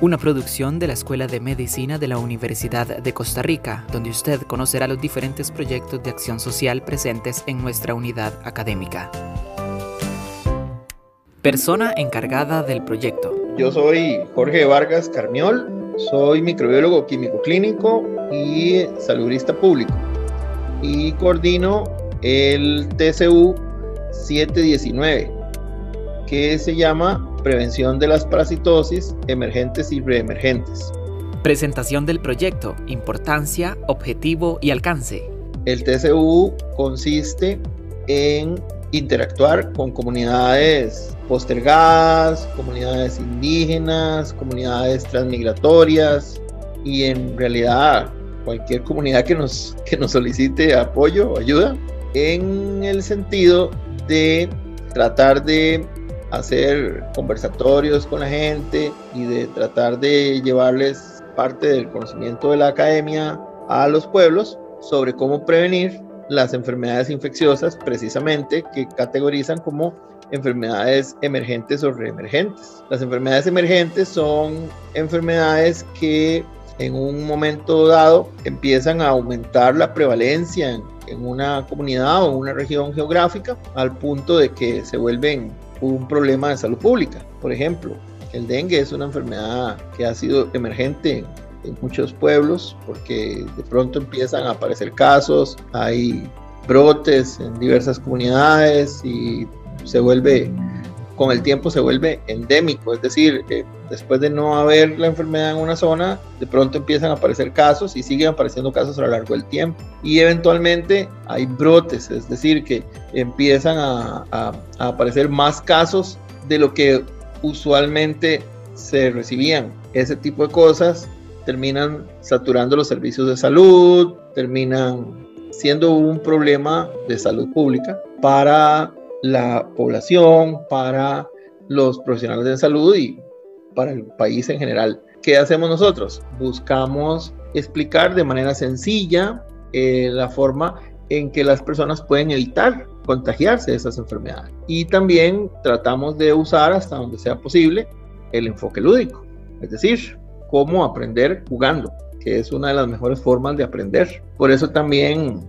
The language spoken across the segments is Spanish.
una producción de la Escuela de Medicina de la Universidad de Costa Rica, donde usted conocerá los diferentes proyectos de acción social presentes en nuestra unidad académica. Persona encargada del proyecto. Yo soy Jorge Vargas Carmiol, soy microbiólogo químico clínico y saludista público y coordino el TCU 719 que se llama Prevención de las Parasitosis Emergentes y Reemergentes. Presentación del proyecto, importancia, objetivo y alcance. El TCU consiste en interactuar con comunidades postergadas, comunidades indígenas, comunidades transmigratorias y en realidad cualquier comunidad que nos, que nos solicite apoyo o ayuda en el sentido de tratar de hacer conversatorios con la gente y de tratar de llevarles parte del conocimiento de la academia a los pueblos sobre cómo prevenir las enfermedades infecciosas precisamente que categorizan como enfermedades emergentes o reemergentes. Las enfermedades emergentes son enfermedades que en un momento dado empiezan a aumentar la prevalencia en, una comunidad o en una región geográfica al punto de que se vuelven un problema de salud pública. Por ejemplo, el dengue es una enfermedad que ha sido emergente en muchos pueblos porque de pronto empiezan a aparecer casos, hay brotes en diversas comunidades y se vuelve con el tiempo se vuelve endémico, es decir, eh, después de no haber la enfermedad en una zona, de pronto empiezan a aparecer casos y siguen apareciendo casos a lo largo del tiempo. Y eventualmente hay brotes, es decir, que empiezan a, a aparecer más casos de lo que usualmente se recibían. Ese tipo de cosas terminan saturando los servicios de salud, terminan siendo un problema de salud pública para la población, para los profesionales de salud y para el país en general. ¿Qué hacemos nosotros? Buscamos explicar de manera sencilla eh, la forma en que las personas pueden evitar contagiarse de esas enfermedades. Y también tratamos de usar hasta donde sea posible el enfoque lúdico, es decir, cómo aprender jugando, que es una de las mejores formas de aprender. Por eso también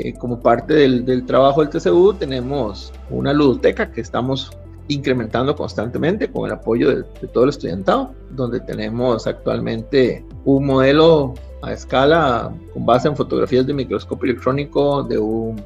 eh, como parte del, trabajo del TCU tenemos una ludoteca que estamos incrementando constantemente con el apoyo de, todo el estudiantado, donde tenemos actualmente un modelo a escala con base en fotografías de microscopio electrónico de un,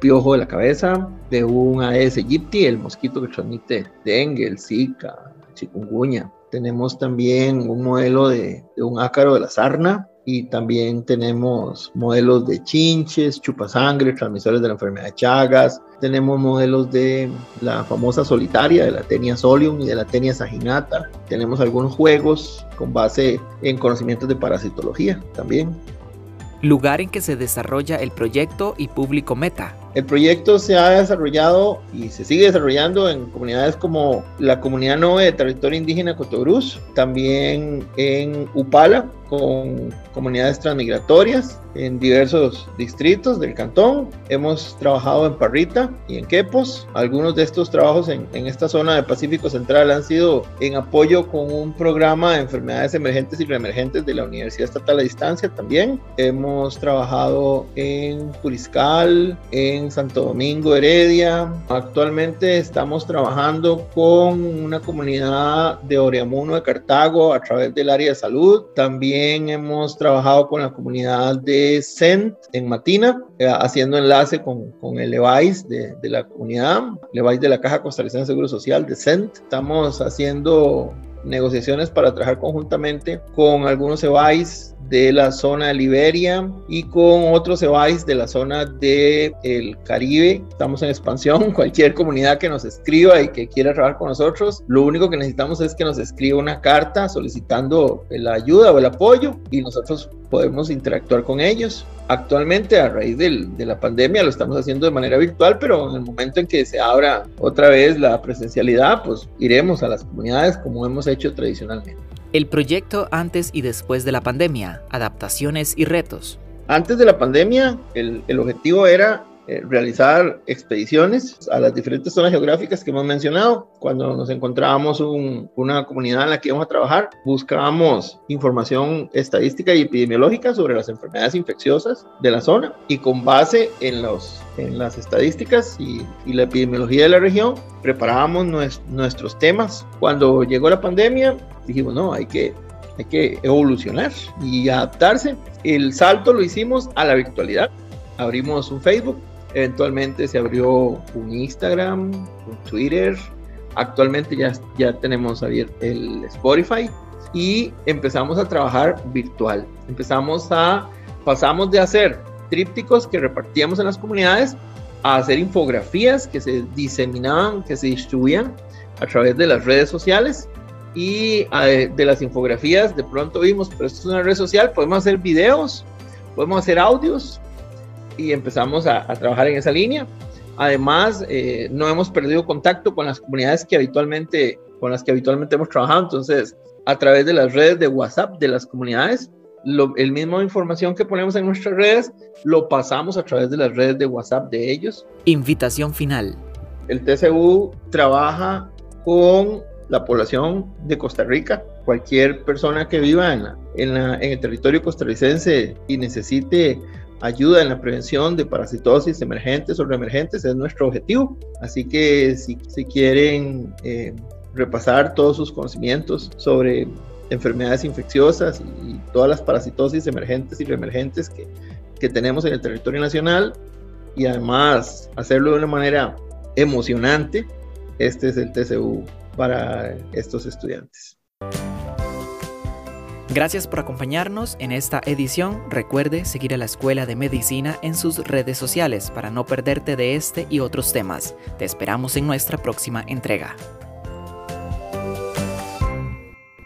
piojo de la cabeza, de un Aedes aegypti, el mosquito que transmite dengue, el zika, chikungunya. Tenemos también un modelo de, de un ácaro de la sarna, y también tenemos modelos de chinches, chupasangre, transmisores de la enfermedad de Chagas, tenemos modelos de la famosa solitaria, de la tenia solium y de la tenia saginata, tenemos algunos juegos con base en conocimientos de parasitología también. Lugar en que se desarrolla el proyecto y público meta. El proyecto se ha desarrollado y se sigue desarrollando en comunidades como la comunidad NOVE de territorio indígena Cotobruz, también en Upala, con comunidades transmigratorias en diversos distritos del cantón. Hemos trabajado en Parrita y en Quepos. Algunos de estos trabajos en, en, esta zona del Pacífico Central han sido en apoyo con un programa de enfermedades emergentes y reemergentes de la Universidad Estatal a Distancia también. Hemos trabajado en Puriscal, en Santo Domingo, Heredia. Actualmente estamos trabajando con una comunidad de Oriamuno de Cartago a través del área de salud. También hemos trabajado con la comunidad de CENT en Matina, eh, haciendo enlace con, con el EVAIS de, de, la comunidad, el EVAIS de la Caja Costarricense de Seguro Social de CENT. Estamos haciendo negociaciones para trabajar conjuntamente con algunos EVAIS de la zona de Liberia y con otros EVAIS de la zona del el Caribe. Estamos en expansión. Cualquier comunidad que nos escriba y que quiera trabajar con nosotros, lo único que necesitamos es que nos escriba una carta solicitando la ayuda o el apoyo y nosotros podemos interactuar con ellos. Actualmente, a raíz del, de la pandemia, lo estamos haciendo de manera virtual, pero en el momento en que se abra otra vez la presencialidad, pues iremos a las comunidades como hemos hecho tradicionalmente. El proyecto antes y después de la pandemia, adaptaciones y retos. Antes de la pandemia, el, el objetivo era eh, realizar expediciones a las diferentes zonas geográficas que hemos mencionado. Cuando nos encontrábamos una comunidad en la que íbamos a trabajar, buscábamos información estadística y epidemiológica sobre las enfermedades infecciosas de la zona y con base en, los, en las estadísticas y, la epidemiología de la región, preparábamos nuestros temas. Cuando llegó la pandemia, dijimos, no, hay que hay que evolucionar y adaptarse. El salto lo hicimos a la virtualidad. Abrimos un Facebook, eventualmente se abrió un Instagram, un Twitter. Actualmente ya, ya tenemos abierto el Spotify y empezamos a trabajar virtual. Empezamos a, pasamos de hacer trípticos que repartíamos en las comunidades a hacer infografías que se diseminaban, que se distribuían a través de las redes sociales y de las infografías de pronto vimos, pero esto es una red social, podemos hacer videos, podemos hacer audios y empezamos a, trabajar en esa línea. Además, eh, no hemos perdido contacto con las comunidades que habitualmente, con las que habitualmente hemos trabajado, entonces a través de las redes de WhatsApp de las comunidades, lo, el mismo información que ponemos en nuestras redes, lo pasamos a través de las redes de WhatsApp de ellos. Invitación final. El TCU trabaja con la población de Costa Rica, cualquier persona que viva en, en, el territorio costarricense y necesite ayuda en la prevención de parasitosis emergentes o reemergentes es nuestro objetivo. Así que si, si quieren eh, repasar todos sus conocimientos sobre enfermedades infecciosas y, todas las parasitosis emergentes y reemergentes que, que tenemos en el territorio nacional y además hacerlo de una manera emocionante, este es el TCU para estos estudiantes. Gracias por acompañarnos en esta edición. Recuerde seguir a la Escuela de Medicina en sus redes sociales para no perderte de este y otros temas. Te esperamos en nuestra próxima entrega.